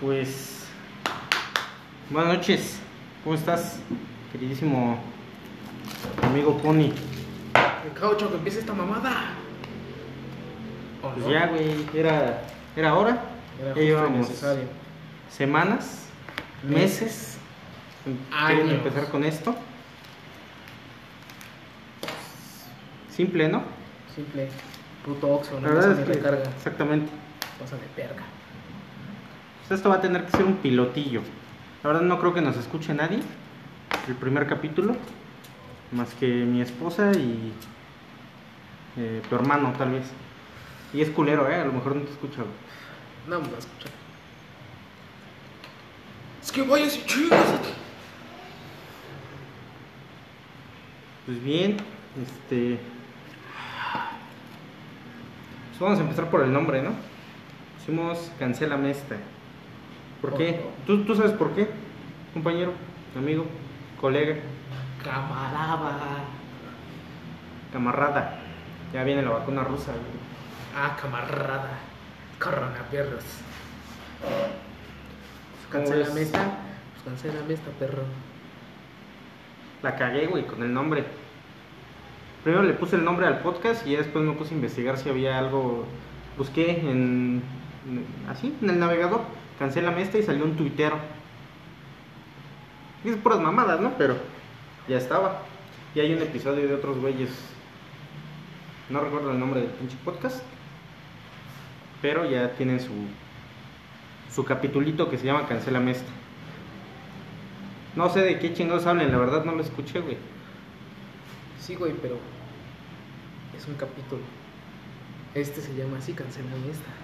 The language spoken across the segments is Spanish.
Pues. Buenas noches. ¿Cómo estás, queridísimo amigo Pony? El caucho que empiece esta mamada. ¿O Pues no? ya, güey, era, era hora. Era ya justo y necesario. semanas, meses, en- Años. queriendo empezar con esto. Simple, ¿no? Simple. Puto Oxxo, La no verdad me es que. recarga. Exactamente. Pasa de perga. Pues esto va a tener que ser un pilotillo. La verdad no creo que nos escuche nadie. El primer capítulo. Más que mi esposa y eh, tu hermano tal vez. Y es culero, ¿eh? A lo mejor no te escucha. No me va a escuchar. Es que vayas y chingas. Pues bien, este... Pues vamos a empezar por el nombre, ¿no? Hicimos Cancélame esta. ¿Por qué? ¿Tú, ¿Tú sabes por qué? Compañero, amigo, colega, Camarada. camarada. Ya viene la vacuna rusa, güey. Ah, camarada. Corona perros. ¿Cómo Cancélame ves? esta. Pues cancélame esta, perro. La cagué, güey, con el nombre. Primero le puse el nombre al podcast y ya después me puse a investigar si había algo. Busqué en. en- así, en el navegador. Cancélame esta y salió un tuitero. Y es puras mamadas, ¿no? Pero ya estaba. Y hay un episodio de otros güeyes. No recuerdo el nombre del pinche podcast. Pero ya tienen su. Su capitulito que se llama Cancélame esta. No sé de qué chingados hablen, la verdad no lo escuché, güey. Sí, güey, pero. Es un capítulo. Este se llama así, cancélame esta.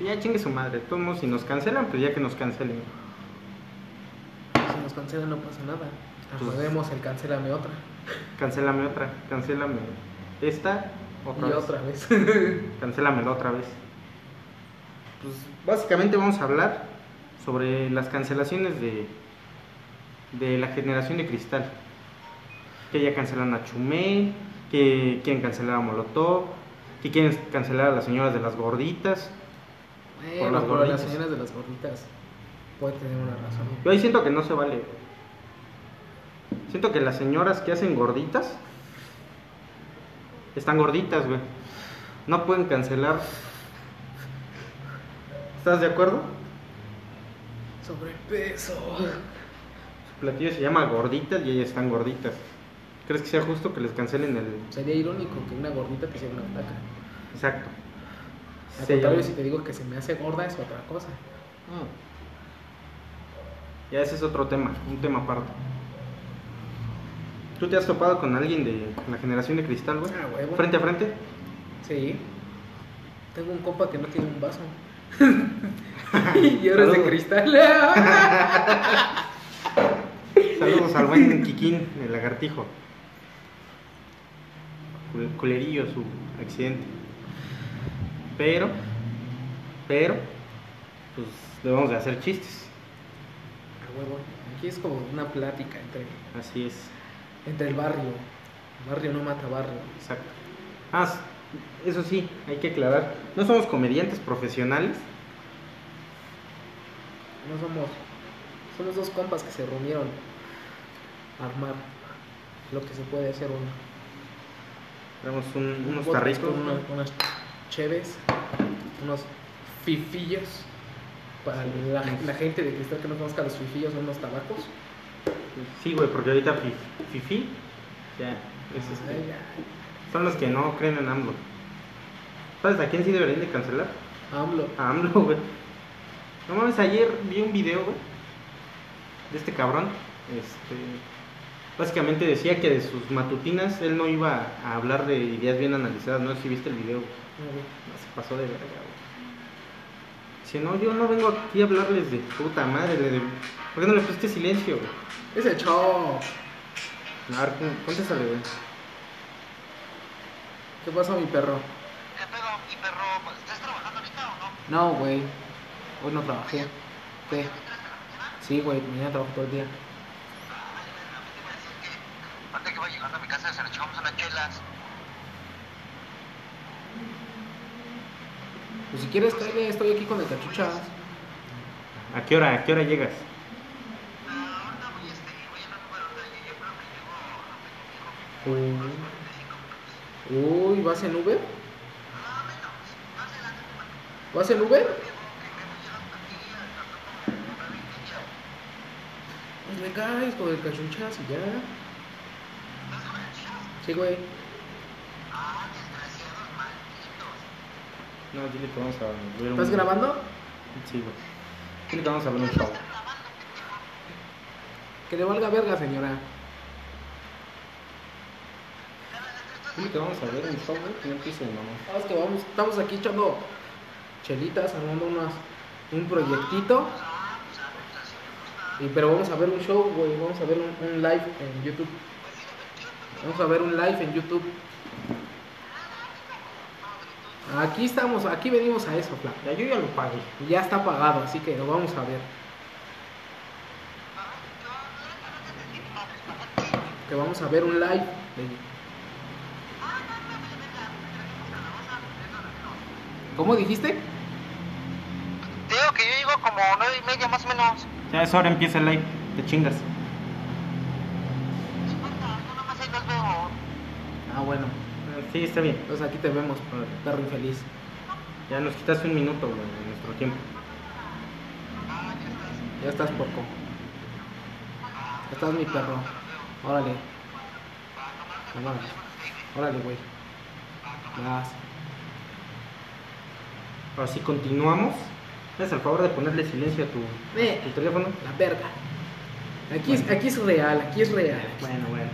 Ya chingue su madre. Todos si nos cancelan, pues ya que nos cancelen. Si nos cancelan no pasa nada. Pues- Podemos el cancélame otra. Cancélame otra, cancélame esta, otra y vez. otra vez. Cancélamela otra vez. Pues básicamente vamos a hablar sobre las cancelaciones de, de la generación de cristal. Que ya cancelan a Chumel, que quieren cancelar a Molotov, que quieren cancelar a las señoras de las gorditas. Bueno, las por las gorditas. señoras de las gorditas. Puede tener una razón. Yo ahí siento que no se vale. Siento que las señoras que hacen gorditas están gorditas, güey. No pueden cancelar. ¿Estás de acuerdo? Sobrepeso. Su platillo se llama gorditas y ellas están gorditas. ¿Crees que sea justo que les cancelen el Sería irónico que una gordita te hiciera una flaca. exacto? Al contrario, si te digo que se me hace gorda es otra cosa. Mm. Ya ese es otro tema, un tema aparte. ¿Tú te has topado con alguien de la generación de cristal, güey? Ah. Frente a frente. Sí. Tengo un compa que no tiene un vaso. y ahora es de cristal. Saludos al buen Kikín, el lagartijo. Cul- Culerillo su accidente. Pero, pero, pues debemos de hacer chistes. A huevo. Aquí es como una plática entre, Así es, entre el barrio. Barrio no mata barrio. exacto. Ah, eso sí, hay que aclarar. No somos comediantes profesionales. No somos. Somos dos compas que se reunieron a armar lo que se puede hacer uno. Tenemos un- unos tarritos. una- unas cheves, unos fifillos. Para la, la gente de cristal que no conozca los fifillos, son unos tabacos. Sí, güey, porque ahorita fi- Fifi, ya, es este, Ay, son los que no creen en AMLO. ¿Sabes a quién sí deberían de cancelar? AMLO. A AMLO, güey. No mames, ayer vi un video, güey, de este cabrón. Este, básicamente decía que de sus matutinas él no iba a hablar de ideas bien analizadas. No sé si viste el video, güey. No, se pasó de verga, güey. Dice, no, yo no vengo aquí a hablarles de puta madre, de, de- ¿por qué no le pusiste silencio, güey? Es el show. A ver, con- contéstale, güey. ¿Qué pasó, mi perro? ¿Qué pedo, mi perro? Pues, ¿Estás trabajando ahorita o no? No, güey. Hoy no trabajé. ¿Qué? Sí, güey, mañana trabajo todo el día. Llegando a mi casa, se le echamos unas chelas. Pues si quieres, cállate, estoy aquí con el cachuchas. ¿A qué hora, a qué hora llegas? Ahorita voy, este, voy en un número de yo creo que llego a Uy, Uy, ¿vas en Uber? ¿Vas en Uber? Pues le caes con el cachunchazo y ya. Sí, güey. Ah, desgraciados malditos. No, dile que vamos a ver un... ¿Estás grabando? Sí, güey. Dile que vamos a ver un show. Que le valga verga, señora. Dile que vamos a ver un show, güey, que no empiece, mamá. Sabes que vamos, estamos aquí echando chelitas, armando unas, un proyectito. Y, pero vamos a ver un show, güey. Vamos a ver un, un live en YouTube. Vamos a ver un live en YouTube. Aquí estamos, aquí venimos a eso. Ya, yo ya lo pagué. Y Ya está pagado, así que lo vamos a ver. Que vamos a ver un live. de- ¿Cómo dijiste? Te digo que yo llego como nueve y media más o menos. Ya es hora, empieza el live. Te chingas. Ah, bueno. Sí, está bien. Entonces aquí te vemos, perro infeliz. Ya nos quitaste un minuto, güey, de nuestro tiempo. Ya estás, porco. Ya estás mi perro. Órale. Órale. Órale, güey. Vas. Ahora sí, continuamos. ¿Me haces el favor de ponerle silencio a tu, Eh. tu teléfono? La verga. Aquí, es, aquí es real, aquí es real. Bueno, bueno.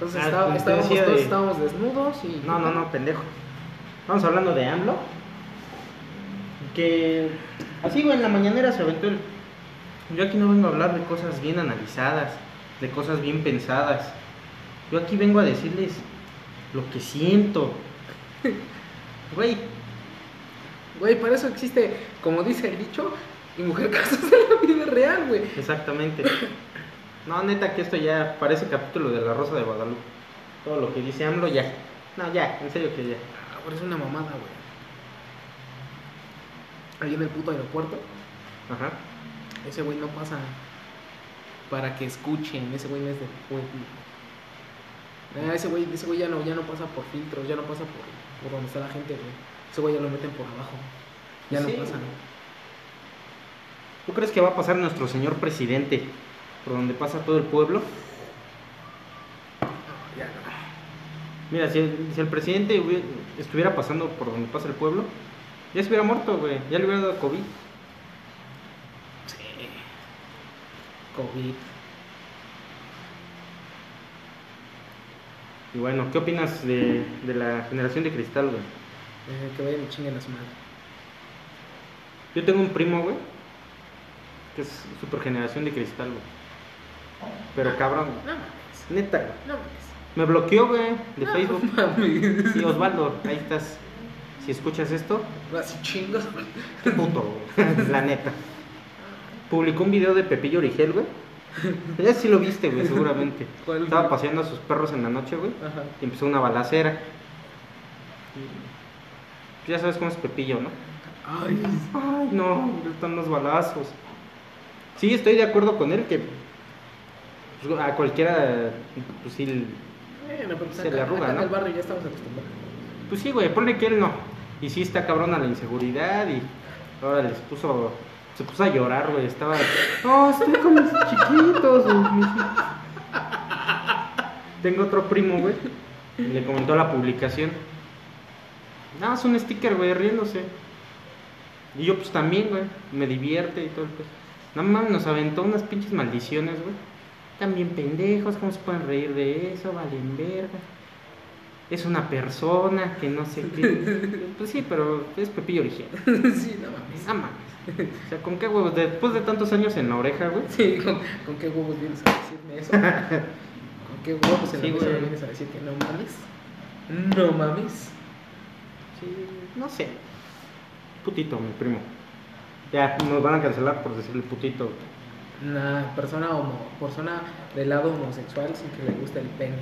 Entonces Ah, está- te estábamos, todos de- estábamos desnudos y... No, no, no, pendejo. Estamos hablando de AMLO. Que así, güey, en la mañanera se aventó el. Yo aquí no vengo a hablar de cosas bien analizadas, de cosas bien pensadas. Yo aquí vengo a decirles lo que siento. Güey, Güey, para eso existe, como dice el dicho, y mujer casos en la vida real, güey. exactamente. No, neta, que esto ya parece capítulo de La Rosa de Guadalupe. Todo lo que dice AMLO, ya. No, ya, en serio que ya. Ah, pero es una mamada, güey. Ahí en el puto aeropuerto, Ajá. ese güey no pasa para que escuchen, ese güey no es de pueblo. Ah, ese güey, ese güey ya no, ya no pasa por filtros, ya no pasa por, por donde está la gente, güey. Ese güey ya lo meten por abajo. Ya Sí. no pasa. ¿Tú crees que va a pasar nuestro señor presidente por donde pasa todo el pueblo? Mira, si el, si el presidente hubiera- estuviera pasando por donde pasa el pueblo, ya se hubiera muerto, güey. Ya le hubiera dado COVID. Sí. COVID. Y bueno, ¿qué opinas de, de la generación de cristal, güey? Eh, que vayan y chinguen a su madre. Yo tengo un primo, güey, que es super generación de cristal, güey. Pero cabrón, No mames. neta, güey. No mames. Me bloqueó, güey, de No Facebook. mames. Sí, Osvaldo, ahí estás. Si escuchas esto, Así chingos. qué puto, güey. La neta. Publicó un video de Pepillo Origel, güey. Ya sí lo viste, güey, seguramente. ¿Cuál, Estaba güey? paseando a sus perros en la noche, güey. Ajá. Y empezó una balacera. Y Ya sabes cómo es Pepillo, ¿no? Ay. Ay, no, están los balazos. Sí, estoy de acuerdo con él que pues, a cualquiera, pues sí, Bueno, pero pues Se acá- le arruga, acá ¿no? En el barrio ya estamos acostumbrados. pues sí, güey, ponle que él no. Y sí está cabrona la inseguridad y ahora les puso, se puso a llorar, güey, estaba, no, estoy con mis chiquitos. güey, mis hijos". Tengo otro primo, güey, y le comentó la publicación. Nada, es un sticker, güey, riéndose. Y yo pues también, güey, me divierte y todo el pues. No mames, nos aventó unas pinches maldiciones, güey. También pendejos, ¿cómo se pueden reír de eso? Valen verga. Es una persona que no sé qué. Pues sí, pero es Pepillo original. sí, no mames. No mames. O sea, ¿con qué huevos? Después de tantos años en la oreja, güey. Sí, ¿con, con qué huevos vienes a decirme eso? ¿Con qué huevos en Sí, la me vienes a decir que no mames? No mames. Sí, no sé. Putito, mi primo. Ya, nos van a cancelar por decirle putito. Una persona homo, persona del lado homosexual sin que le guste el pene.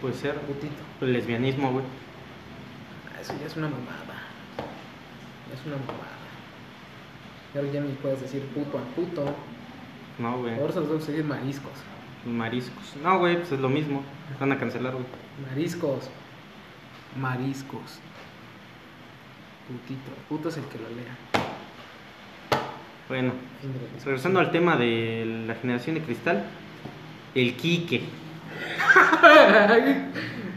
Puede ser Putito. el lesbianismo, güey. Ah, Eso ya es una mamada. Ya es una mamada. Ahora ya ni puedes decir puto al puto. No, güey. Ahora solo que decir mariscos. Mariscos. No, güey, pues es lo mismo. Van a cancelar, güey. Mariscos. Mariscos. Putito. Puto es el que lo lea. Bueno, regresando al tema de la generación de cristal. El Quique.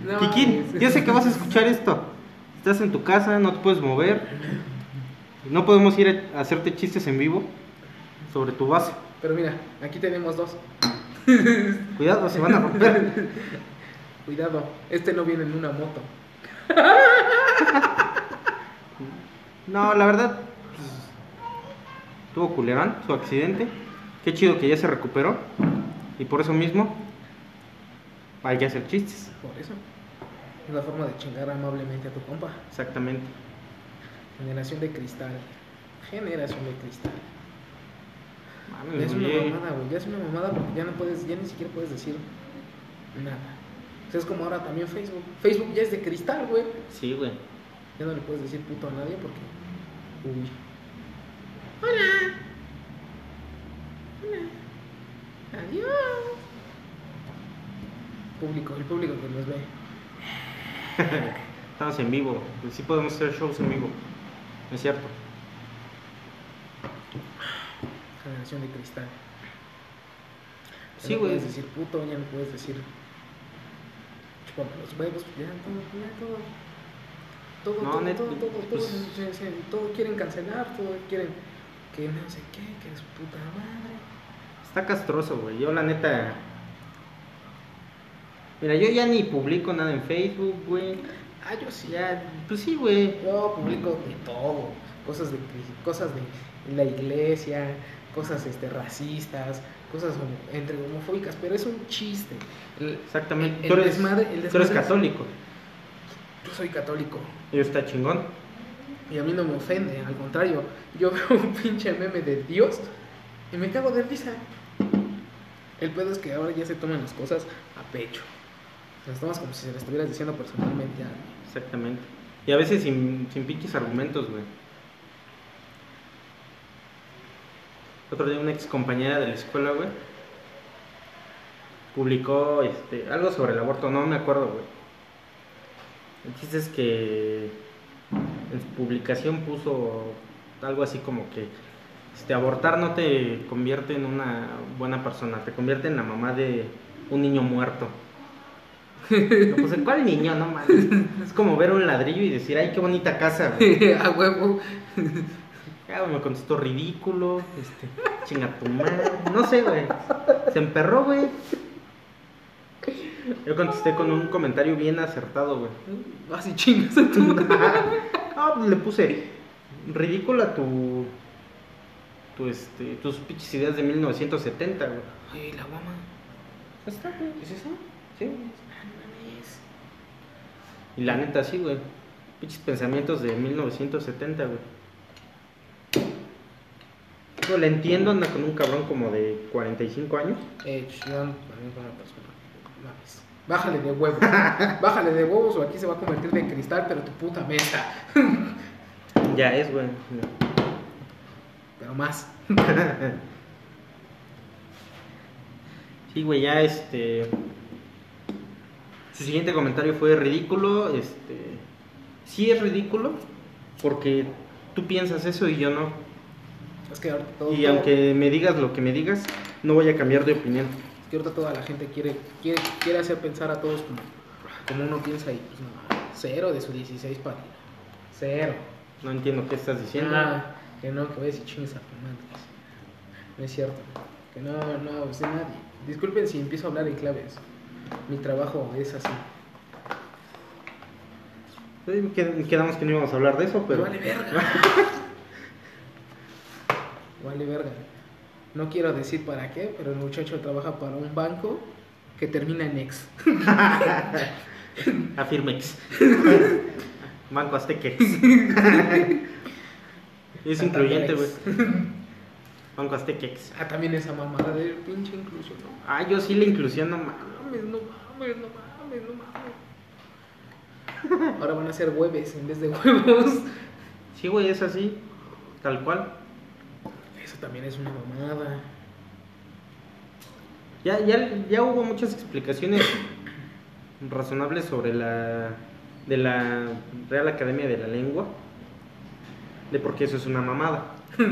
No Kikín, yo sé que vas a escuchar esto. Estás en tu casa, no te puedes mover. No podemos ir a hacerte chistes en vivo sobre tu base. Pero mira, aquí tenemos dos. Cuidado, se van a romper. Cuidado, este no viene en una moto. No, la verdad, tuvo culerón su accidente. Qué chido que ya se recuperó. Y por eso mismo, hay que hacer chistes. Por eso. Es la forma de chingar amablemente a tu compa. Exactamente. Generación de cristal. Generación de cristal. Mames, Ya es una mamada, güey. Ya es una mamada porque ya no puedes, ya ni siquiera puedes decir nada. O sea, es como ahora también Facebook. Facebook ya es de cristal, güey. Sí, güey. Ya no le puedes decir puto a nadie porque. Uy. Hola. Adiós. Público, el público que nos ve. Estamos en vivo. Sí podemos hacer shows en vivo. Es cierto. Generación de cristal. Ya Sí, no güey. puedes decir puto, ya no puedes decir. Chúpame los huevos, ya todo, ya todo. Todo, No, todo, todo, todo, todo, pues- se- todo quieren cancelar, todo quieren que no sé qué, que es puta madre. Está castroso, güey. Yo la neta... Mira, yo ya ni publico nada en Facebook, güey. Ah, yo sí. Ya, pues sí, güey. Yo publico de todo, cosas de cosas de la iglesia, cosas este racistas, cosas homo- entre homofóbicas, pero es un chiste. El- Exactamente. el tú, eres, desmadre- el tú eres es- católico. Yo soy católico Y está chingón. y a mí no me ofende, al contrario, yo veo un pinche meme de Dios y me cago de risa. El pedo es que ahora ya se toman las cosas a pecho. Las tomas como si se las estuvieras diciendo personalmente a alguien. Exactamente. Y a veces sin, sin pinches argumentos, güey. Otro día una ex compañera de la escuela, güey, publicó este, algo sobre el aborto, no me acuerdo, güey. El chiste es que en su publicación puso algo así como que este, abortar no te convierte en una buena persona, te convierte en la mamá de un niño muerto. Puse, ¿cuál niño? No mames. Es como ver un ladrillo y decir, ay, qué bonita casa, a huevo. Ya, me contestó ridículo, este, chinga tu madre. No sé, güey. Se emperró, güey. Yo contesté con un comentario bien acertado, güey. Así chingas a tu Ah, pues le puse ridícula tu. Tu este, tus pinches ideas de 1970, güey. Ay, la guama. Ahí está, güey. ¿Es eso? Sí, güey. Ah, no mames. Y la neta, sí, güey. Pinches pensamientos de 1970, güey. Yo le entiendo, anda con un cabrón como de 45 años. Eh, yo como persona. Mames. Bájale de huevos. Bájale de huevos o aquí se va a convertir de cristal, pero tu puta mesa. Ya es, güey. Pero más. Sí, güey, ya este. Su siguiente comentario fue ridículo. Este. Sí es ridículo. Porque tú piensas eso y yo no. Es que ahorita todo. Y todo- aunque me digas lo que me digas, no voy a cambiar de opinión. es que ahorita toda la gente quiere, quiere, quiere hacer pensar a todos como, como uno piensa y pues no. Cero de su 16 para Cero. No entiendo qué estás diciendo. Ah, que no, que vayas y chingues a tu madre. No es cierto. Que no, no, de nadie. Disculpen si empiezo a hablar en claves. Mi trabajo es así. Qued- Quedamos que no íbamos a hablar de eso, pero. Vale verga. vale verga. No quiero decir para qué, pero el muchacho trabaja para un banco que termina en ex. Afirmex. Banco Aztequex. Es incluyente, güey. Banco Aztequex. Ah, también esa mamada de pinche inclusión. No Ah, yo sí la inclusión, no mames. mames, no mames, no mames, no mames. Ahora van a ser hueves en vez de huevos. Sí, güey, es así. Tal cual. Eso también es una mamada. Ya, ya, ya hubo muchas explicaciones razonables sobre la de la Real Academia de la Lengua de por qué eso es una mamada.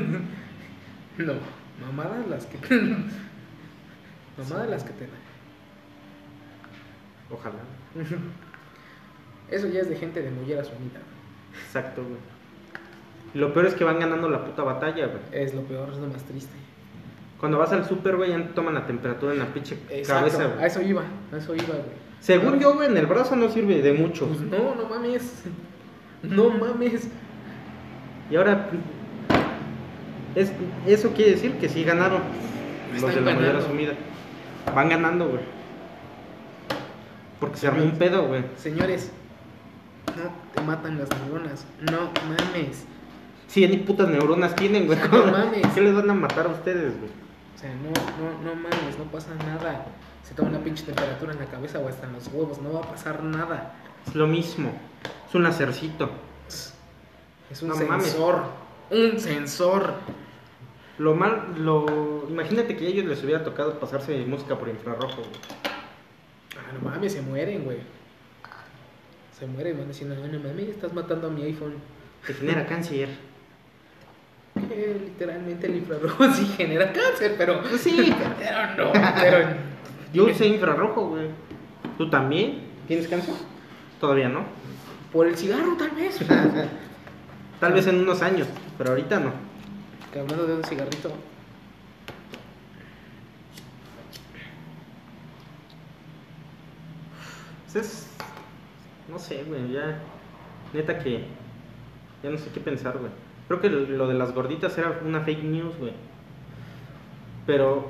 No, mamadas las que. mamadas las que te dan. Ojalá. Eso ya es de gente de mollera unida. Exacto, güey. Lo peor es que van ganando la puta batalla, güey. Es lo peor, es lo más triste. Cuando vas al super, güey, ya te toman la temperatura en la pinche Exacto, cabeza, a güey. eso iba, a eso iba, güey. Según yo, güey, en el brazo no sirve de mucho. Pues no, no mames. No mames. Y ahora, es, eso quiere decir que sí ganaron los de la ganando. sumida. Van ganando, güey. Porque se armó un pedo, güey. Señores, no te matan las neuronas. No mames. Sí, ni putas neuronas tienen, güey. No mames. ¿Qué les van a matar a ustedes, güey? O sea, no, no, no mames, no pasa nada. Se toma una pinche temperatura en la cabeza o hasta en los huevos, no va a pasar nada. Es lo mismo. Es un lacercito. Es un No mames. sensor. Un sensor. Lo mal, lo... Imagínate que a ellos les hubiera tocado pasarse música por infrarrojo, güey. Ah, no mames, se mueren, güey. Se mueren, van decir, no, mames, estás matando a mi iPhone. Te genera cáncer. Que literalmente el infrarrojo sí genera cáncer, pero. Pues sí. Pero no, pero. Yo usé infrarrojo, güey. ¿Tú también? ¿Tienes cáncer? Todavía no. Por el cigarro, tal vez. Tal vez en unos años, pero ahorita no. Que hablando de un cigarrito. Pues es... No sé, güey, ya... Neta que... Ya no sé qué pensar, güey. Creo que lo de las gorditas era una fake news, güey. Pero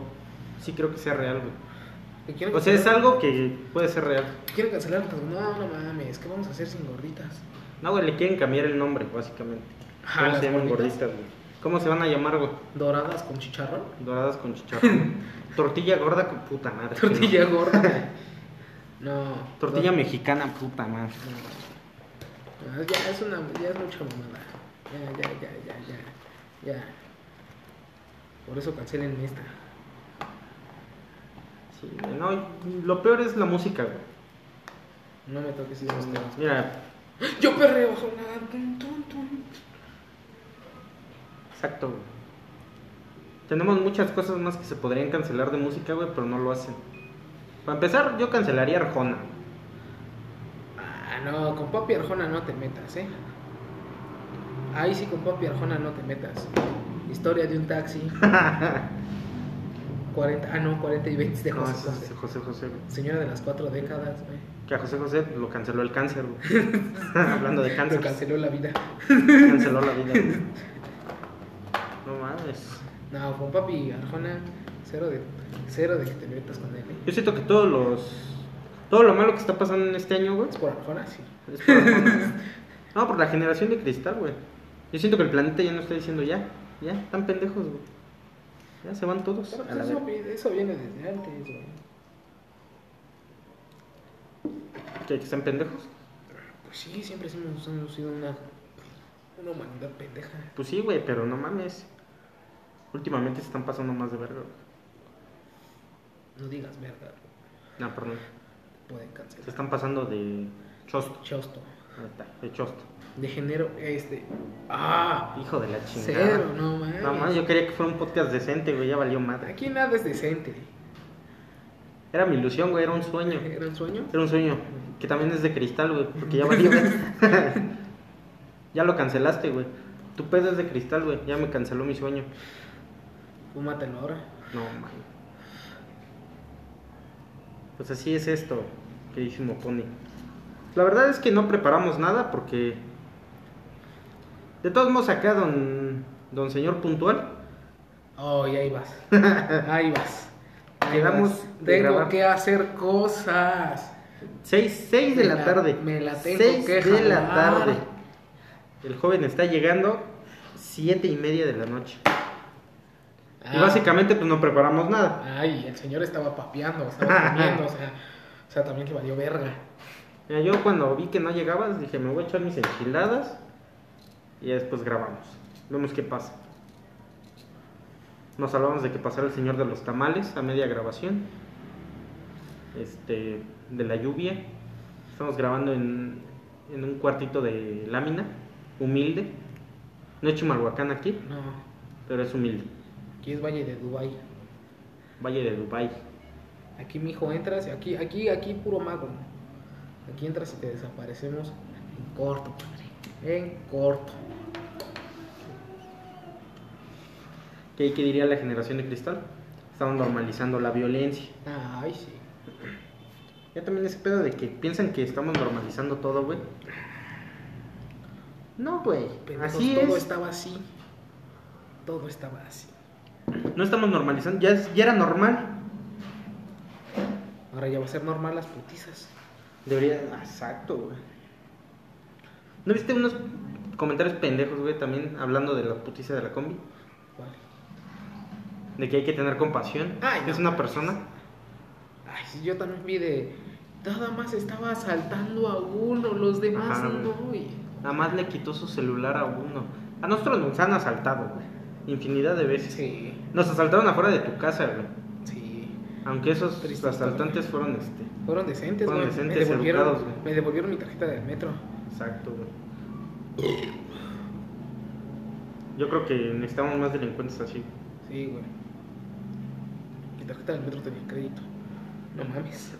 sí creo que sea real, güey. O sea, es algo que puede ser real. que Quieren cancelar. pues, No, no mames, ¿qué vamos a hacer sin gorditas? No, güey, le quieren cambiar el nombre, básicamente. Ah, ¿Cómo se llaman gorditas. gorditas, güey? ¿Cómo se van a llamar, güey? Doradas con chicharrón. Doradas con chicharrón. Tortilla gorda con puta madre. Tortilla gorda. No. Tortilla no, mexicana, puta madre. no, Ya es una. Ya es mucha mamada. Ya, ya, ya, ya, ya. Ya. Por eso cancelen esta. Sí, no, lo peor es la música, güey. No me toques esos temas. Mira, Yo perreo, tum, tum. exacto, güey. Tenemos muchas cosas más que se podrían cancelar de música, güey, pero no lo hacen. Para empezar, yo cancelaría Arjona. Ah, no, con Papi Arjona no te metas, ¿eh? Ahí sí con Papi Arjona no te metas. Historia de un taxi. 40, ah, no, 40 y 20 de No, José José. José José. Señora de las cuatro décadas, güey. Que a José José lo canceló el cáncer, güey. Hablando de cáncer. canceló la vida. Canceló la vida, güey. No mames. No, con Papi Arjona, cero de, cero de que te metas con él, ¿eh? Yo siento que todos los. Todo lo malo que está pasando en este año, güey. Es por Arjona, sí. Es por Arjona. No, por la generación de cristal, güey. Yo siento que el planeta ya no está diciendo ya. Ya, están pendejos, güey. Ya se van todos. Pero a pues la eso, eso viene desde antes, güey. ¿Que están pendejos? Pues sí, siempre hemos, hemos sido una, una humanidad pendeja. Pues sí, güey, pero no mames. Últimamente se están pasando más de verga. No digas verga, No, perdón. pueden Se cancelar. están pasando de chosto. Chosto. Ahí está, de chosto. De género, este. ¡Ah! Hijo de la chingada. Cero, no mames. No mames, yo quería que fuera un podcast decente, güey. Ya valió madre. Aquí nada es decente. Era mi ilusión, güey. Era un sueño. ¿Era un sueño? Era un sueño. Que también es de cristal, güey. Porque ya valió. ya lo cancelaste, güey. Tu pedo es de cristal, güey. Ya me canceló mi sueño. Fúmatelo ahora. No, man. Pues así es esto, queridísimo Pony. La verdad es que no preparamos nada porque. De todos modos, acá, don, don señor puntual. Oh, y ahí vas. Ahí vas. Ahí Quedamos vas. de Tengo grabar. que hacer cosas. 6, de Me la la- tarde. me la tengo 6 que de la tarde. El joven está llegando siete y media de la noche. Y Ah. básicamente, pues no preparamos nada. Ay, el señor estaba papeando, estaba comiendo, o sea, o sea, también que valió verga. Mira, yo cuando vi que no llegabas, dije, me voy a echar mis enchiladas y después grabamos. Vemos qué pasa. Nos salvamos de que pasara el señor de los tamales a media grabación. Este, de la lluvia. Estamos grabando en, en un cuartito de lámina, humilde. No he Chimalhuacán aquí, No, pero es humilde. aquí es Valle de Dubai. Valle de Dubai. Aquí, mijo, entras y aquí, aquí, aquí puro mago. Aquí entras y te desaparecemos en corto, padre. En corto. ¿Qué, qué diría la generación de cristal? Estamos normalizando la violencia. Ay, sí. Ya también ese pedo de que piensan que estamos normalizando todo, güey. No, güey. Pendejos, Así todo es. estaba así. Todo estaba así. No estamos normalizando. Ya, es- ya era normal. Ahora ya va a ser normal las putizas. Debería. Exacto, güey. ¿No viste unos comentarios pendejos, güey? También hablando de la putiza de la combi. Vale. De que hay que tener compasión. Ay, es no, una persona. Ay, yo también vi de. Nada más estaba asaltando a uno, los demás Ajá, no. y- Nada más le quitó su celular a uno. A nosotros nos han asaltado, güey. Infinidad de veces. Sí, Nos asaltaron afuera de tu casa, güey. sí. Aunque esos asaltantes fueron este. Fueron decentes, Fueron güey. decentes, me, devolvieron, educados, güey. me devolvieron mi tarjeta del metro. Exacto, güey. Yo creo que necesitamos más delincuentes así. Sí, güey. Mi tarjeta del metro tenía crédito. No mames.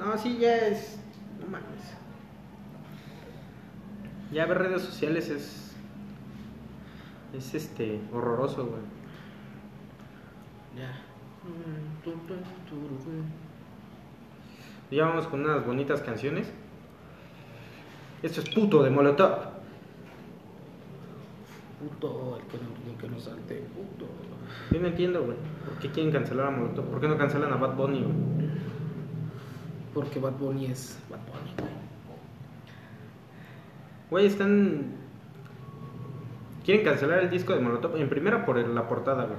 No, sí, ya es. No mames. Ya ver redes sociales es. Es este. horroroso, güey. Ya. Ya vamos con unas bonitas canciones. Esto es puto de Molotov. Puto, el que no, el que no salte, puto. Yo no entiendo, güey. ¿Por qué quieren cancelar a Molotov? ¿Por qué no cancelan a Bad Bunny, güey? Porque Bad Bunny es Bad Bunny, güey. Güey, están. Quieren cancelar el disco de Molotov. En primera por la portada, güey.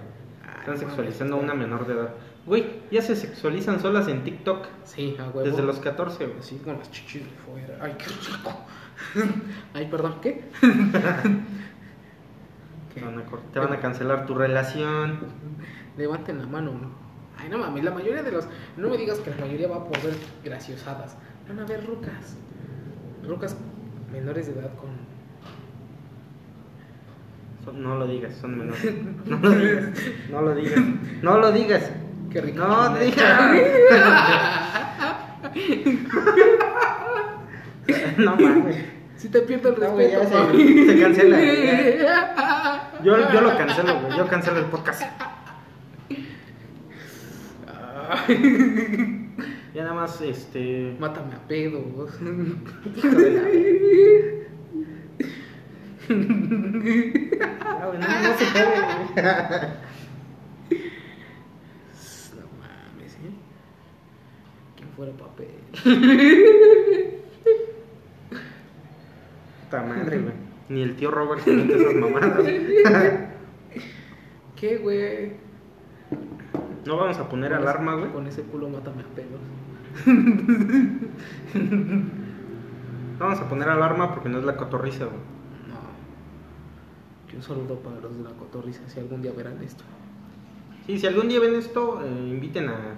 Están Ay, sexualizando a una menor de edad. Güey, ya se sexualizan solas en TikTok. Sí, a huevo. Desde los 14, güey. Así con las chichis de fuera. Ay, qué rico. Ay, perdón, ¿qué? Te van, a, te van a cancelar tu relación. Levanten la mano. Ay, no mames, la mayoría de los. No me digas que la mayoría va por ver graciosadas. Van a ver rucas. Rucas menores de edad con. Son- no lo digas, son menores. No lo digas. No lo digas. No lo digas. Qué rico. No digas. No mames. Si te pierdo el No, ya respeto. se- se cancela, Yo, yo lo cancelo, güey. Yo cancelo el podcast. Ya nada más, este. Mátame a la- Ah, güey, no, no se puede. No mames, ¿eh? ¿Quién fuera papel? Puta madre, güey. Ni el tío Robert se mete esas mamadas. ¿Qué, güey? No vamos a poner Con alarma, güey. Con ese culo mátame a pedos. No vamos a poner alarma porque no es la cotorriza, güey. No. Un saludo para los de la cotorriza si algún día verán esto. Sí, si algún día ven esto, eh, inviten a,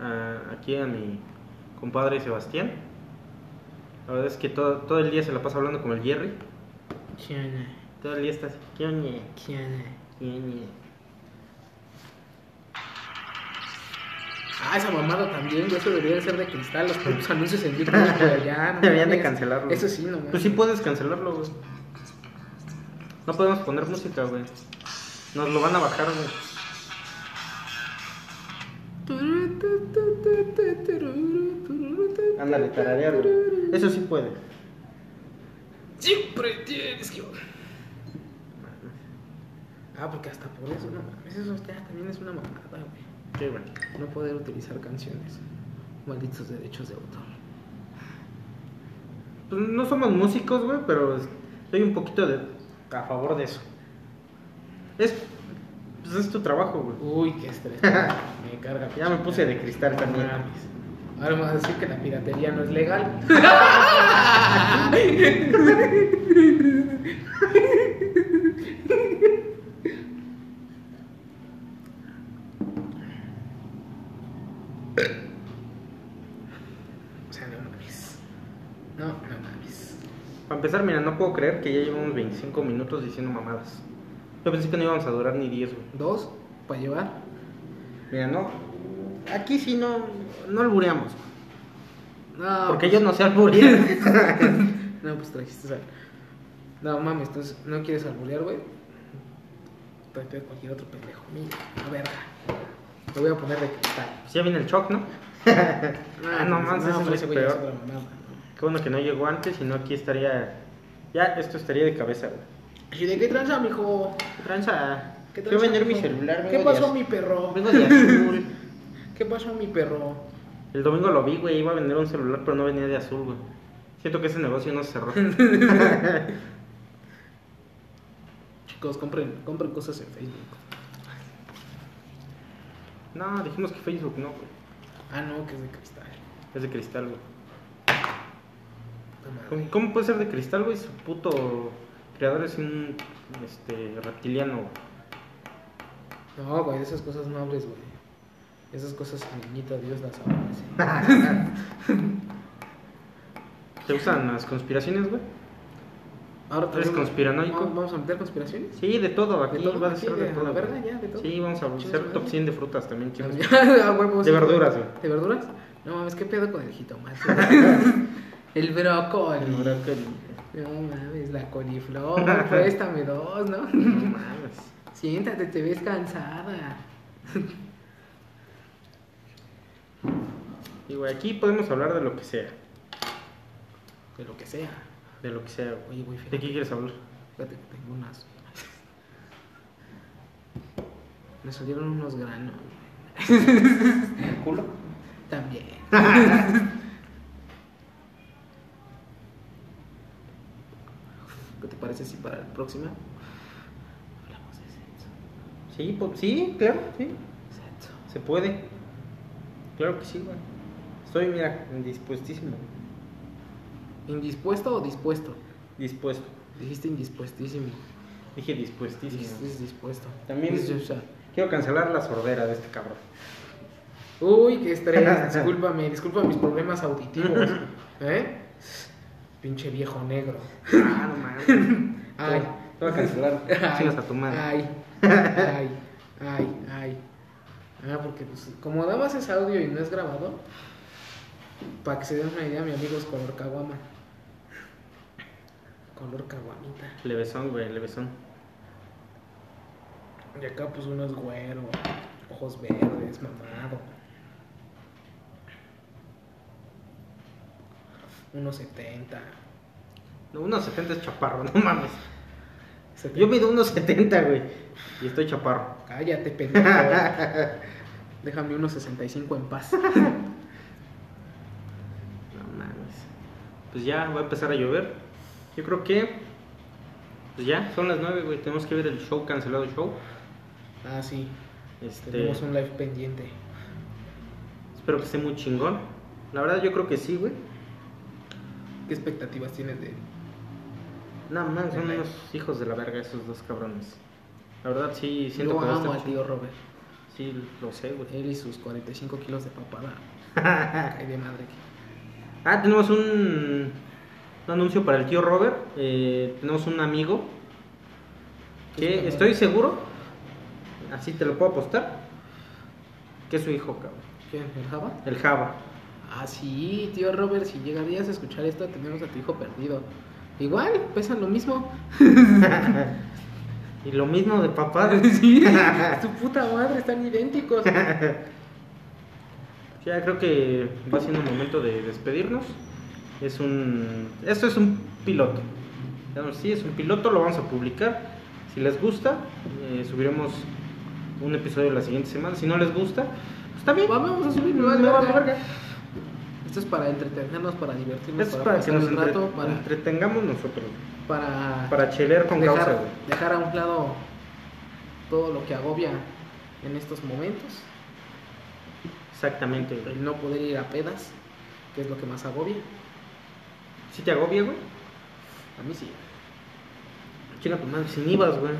a- aquí a mi compadre Sebastián. La verdad es que todo, todo el día se la pasa hablando con el Jerry. ¿Quién? Todo el día está así. ¿Qué oñe? ¿Quién? ¿Qué oñe? Ah, esa mamada también, güey. Eso debería de ser de cristal. Los putos anuncios en YouTube por allá. no Deberían de cancelarlo. Eso sí, no mames. Pues sí puedes cancelarlo, güey. No podemos poner música, güey. Nos lo van a bajar, güey. Ándale, tararear, güey. Eso sí puede. Siempre tienes que. Ah, porque hasta por eso, no mames. Eso ya también es una mamada, güey. No poder utilizar canciones. Malditos derechos de autor. Pues no somos músicos, güey, pero estoy un poquito de, a favor de eso. Es, pues es tu trabajo, güey. Uy, qué estrés. me carga. Ya me puse de cristal también. Ahora vamos a decir que la piratería no es legal. empezar, mira, no puedo creer que ya llevamos 25 minutos diciendo mamadas. Yo pensé que no íbamos a durar ni 10, güey. Dos, para llevar. Mira, no. Aquí sí no, no albureamos. No, Porque pues- ellos no se alburean. No, pues trajiste sal. No mames, entonces no quieres alburear, güey. Tráete de cualquier otro pendejo. Mira, la verga. Lo voy a poner de cristal. Pues ya viene el shock, ¿no? Ah, no, mames, ese pero es ese güey ya es peor. Qué bueno que no llegó antes, si no aquí estaría. Ya, esto estaría de cabeza, güey. ¿Y de qué tranza, mijo? ¿Qué tranza? ¿Qué a tranza, vender mi celular. ¿Qué pasó, mi perro? Vengo de azul. ¿Qué pasó, mi perro? El domingo lo vi, güey. Iba a vender un celular, pero no venía de azul, güey. Siento que ese negocio no se cerró. Chicos, compren, compren cosas en Facebook. no, dijimos que Facebook no, güey. Ah, no, que es de cristal. Es de cristal, güey. ¿Cómo, cómo puede ser de cristal, güey? Su puto creador es un este, reptiliano, güey. No, güey, de esas cosas no hables, güey. Esas cosas, niñito, Dios las abrace. ¿Te gustan las conspiraciones, güey? Ahora ¿Eres conspiranoico? ¿Vamos a meter conspiraciones? Sí, de todo. Aquí todo? va a ¿Aquí ser de de- todo. la verga ya, de todo? Sí, vamos a hacer top madre. 100 de frutas también. Chicos. huevo, De verduras, güey. ¿De verduras? No mames, ¿qué pedo con el jitomate? El brócoli. El brócoli. No mames, la coliflor. Préstame dos, ¿no? No mames. Siéntate, te ves cansada. Y, güey, aquí podemos hablar de lo que sea. De lo que sea. De lo que sea, güey. Oye, güey, ¿De qué quieres hablar? Fíjate que tengo unas. Me salieron unos granos. ¿El culo? También. ¿Qué te parece si para la próxima hablamos de sexo? Sí, sí, claro, sí. Sexo. Se puede. Claro que sí, güey. Estoy, mira, dispuestísimo. ¿Indispuesto o dispuesto? Dispuesto. Dijiste indispuestísimo. Dije dispuestísimo. Dijiste dispuesto. También- Quiero cancelar la sordera de este cabrón. Uy, qué estrés. Discúlpame, disculpa mis problemas auditivos. ¿Eh? Pinche viejo negro. Ah, no mames. Ay. Te voy a cancelar. Ay, Chingas a tu madre. Ay, ay, ay, ay. Ah, porque pues, como dabas ese audio y no es grabado, para que se den una idea, mi amigo es color caguama. Color caguamita. Levesón, güey, levesón. Y acá pues uno es güero, ojos verdes, mamado. 1.70. No, 1.70 es chaparro, no mames. 70. Yo mido 1.70, güey. Y estoy chaparro. Cállate, pendejo. Déjame 1.65 en paz. No mames. Pues ya va a empezar a llover. Yo creo que. Pues ya, son las 9, güey. Tenemos que ver el show, cancelado show. Ah, sí. Este, Tenemos un live pendiente. Espero que esté muy chingón. La verdad, yo creo que sí, güey. ¿Qué expectativas tienes de él? No mames, son unos hijos de la verga esos dos cabrones. La verdad, sí, siento Yo que a amo al tío Robert. Sí, lo sé, güey. Él y sus 45 kilos de papada. Ay, de madre. Ah, tenemos un, un anuncio para el tío Robert. Eh, tenemos un amigo que estoy seguro, así te lo puedo apostar, que es su hijo, cabrón. ¿Quién? ¿El Java? El Java. Ah, sí, tío Robert, si llegarías a escuchar esto, tenemos a tu hijo perdido. Igual, pesan lo mismo. y lo mismo de papá. sí, tu puta madre, están idénticos. Ya creo que va siendo momento de despedirnos. Es un. Esto es un piloto. Sí, es un piloto, lo vamos a publicar. Si les gusta, eh, subiremos un episodio la siguiente semana. Si no les gusta, pues bien. Vamos a subir, me verga. verga. Esto es para entretenernos, para divertirnos, Esto es para, para que nos el entre- rato, para, entretengamos nosotros. para, Para chelear con causa, dejar, güey. dejar a un lado todo lo que agobia en estos momentos. Exactamente, güey. El no poder ir a pedas, que es lo que más agobia. Si te agobia, güey, A mí sí. chinga tu madre, sin ibas, güey.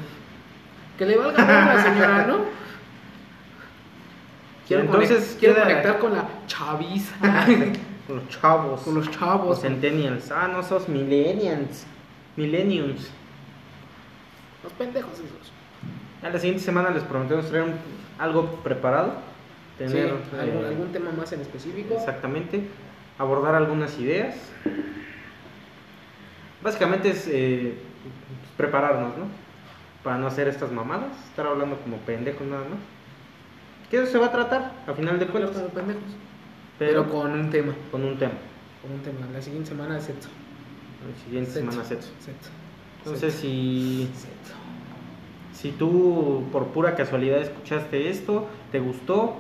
Que le valga la señora, ¿no? Quiero, Entonces, conect- quiero queda- conectar con la chaviza. Con los chavos. con los Los chavos. centennials. Ah, no sos millennials. Millenniums. Los pendejos esos. A la siguiente semana les prometemos traer un- algo preparado. Sí, Tener ¿algún, eh, algún tema más en específico? exactamente. Abordar algunas ideas. Básicamente es eh, prepararnos, ¿no? Para no hacer estas mamadas. Estar hablando como pendejos nada más. Que eso se va a tratar, a final de cuentas. pendejos. Pero, Pero con un tema. con un tema. Con un tema. La siguiente semana es sexo. La siguiente semana sexo. Sexo. Entonces, si, Sexo. si tú por pura casualidad escuchaste esto, te gustó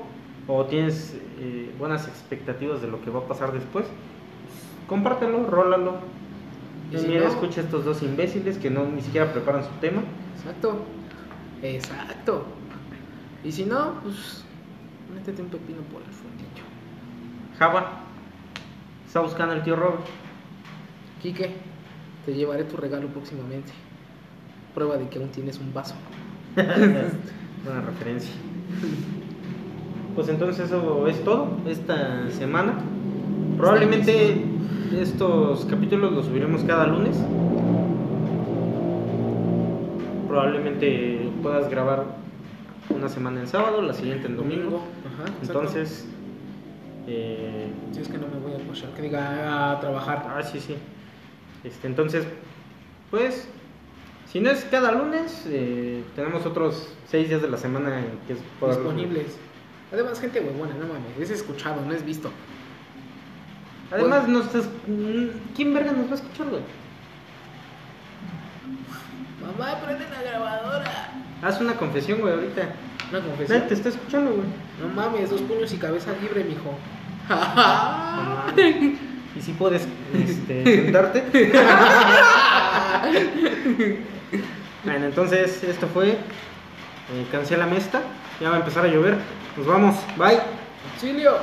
o tienes eh, buenas expectativas de lo que va a pasar después, pues, compártelo, rólalo. Y si mira, no- escucha a estos dos imbéciles que no ni siquiera preparan su tema. Exacto. Exacto. Y si no, pues métete un pepino por el fundillo. Java, está buscando el tío Robert. Quique, te llevaré tu regalo próximamente. Prueba de que aún tienes un vaso. Buena referencia. Pues entonces eso es todo esta semana. Probablemente estos capítulos los subiremos cada lunes. Probablemente puedas grabar una semana en sábado, la siguiente en domingo. Ajá. Entonces, eh, Si es que no me voy a cochar, que diga a trabajar. ah, sí, sí. Este, entonces, pues, si no es cada lunes, eh, tenemos otros seis días de la semana en que es disponibles. Además, gente huevona, no mames. Es escuchado, no es visto. Además, no estás- mm, ¿quién verga nos va a escuchar, güey? Mamá, prende la grabadora. Haz una confesión, güey, ahorita. Una confesión. te está escuchando, güey. No mames, dos puños y cabeza libre, mijo. Mames. Y si puedes este, sentarte. bueno, entonces esto fue eh, Cancela Mesta. Ya va a empezar a llover. Nos vamos. Bye. Auxilio.